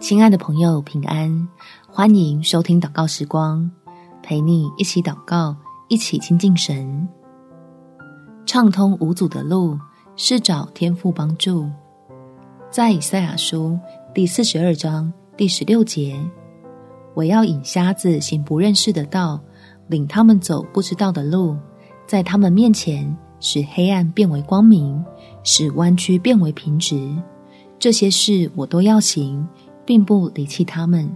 亲爱的朋友，平安！欢迎收听祷告时光，陪你一起祷告，一起亲近神。畅通无阻的路是找天父帮助。在以赛亚书第四十二章第十六节，我要引瞎子行不认识的道，领他们走不知道的路，在他们面前使黑暗变为光明，使弯曲变为平直。这些事我都要行。并不离弃他们，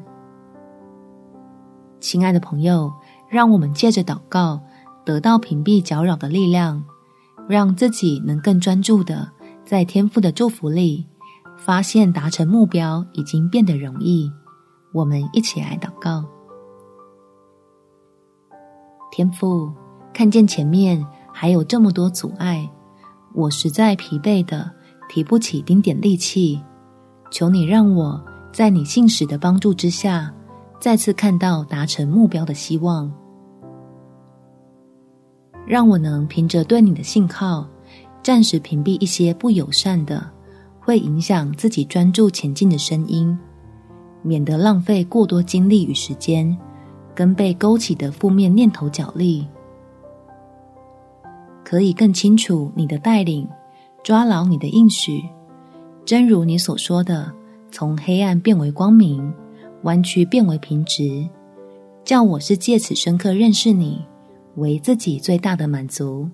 亲爱的朋友，让我们借着祷告得到屏蔽搅扰的力量，让自己能更专注的在天父的祝福里，发现达成目标已经变得容易。我们一起来祷告：天父，看见前面还有这么多阻碍，我实在疲惫的提不起丁点力气，求你让我。在你信使的帮助之下，再次看到达成目标的希望，让我能凭着对你的信靠，暂时屏蔽一些不友善的、会影响自己专注前进的声音，免得浪费过多精力与时间，跟被勾起的负面念头角力，可以更清楚你的带领，抓牢你的应许，真如你所说的。从黑暗变为光明，弯曲变为平直，叫我是借此深刻认识你，为自己最大的满足。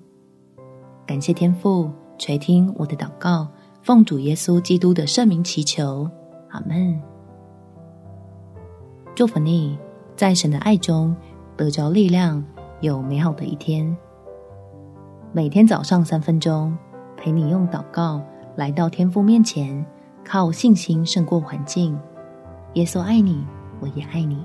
感谢天父垂听我的祷告，奉主耶稣基督的圣名祈求，阿门。祝福你，在神的爱中得着力量，有美好的一天。每天早上三分钟，陪你用祷告来到天父面前。靠信心胜过环境，耶稣爱你，我也爱你。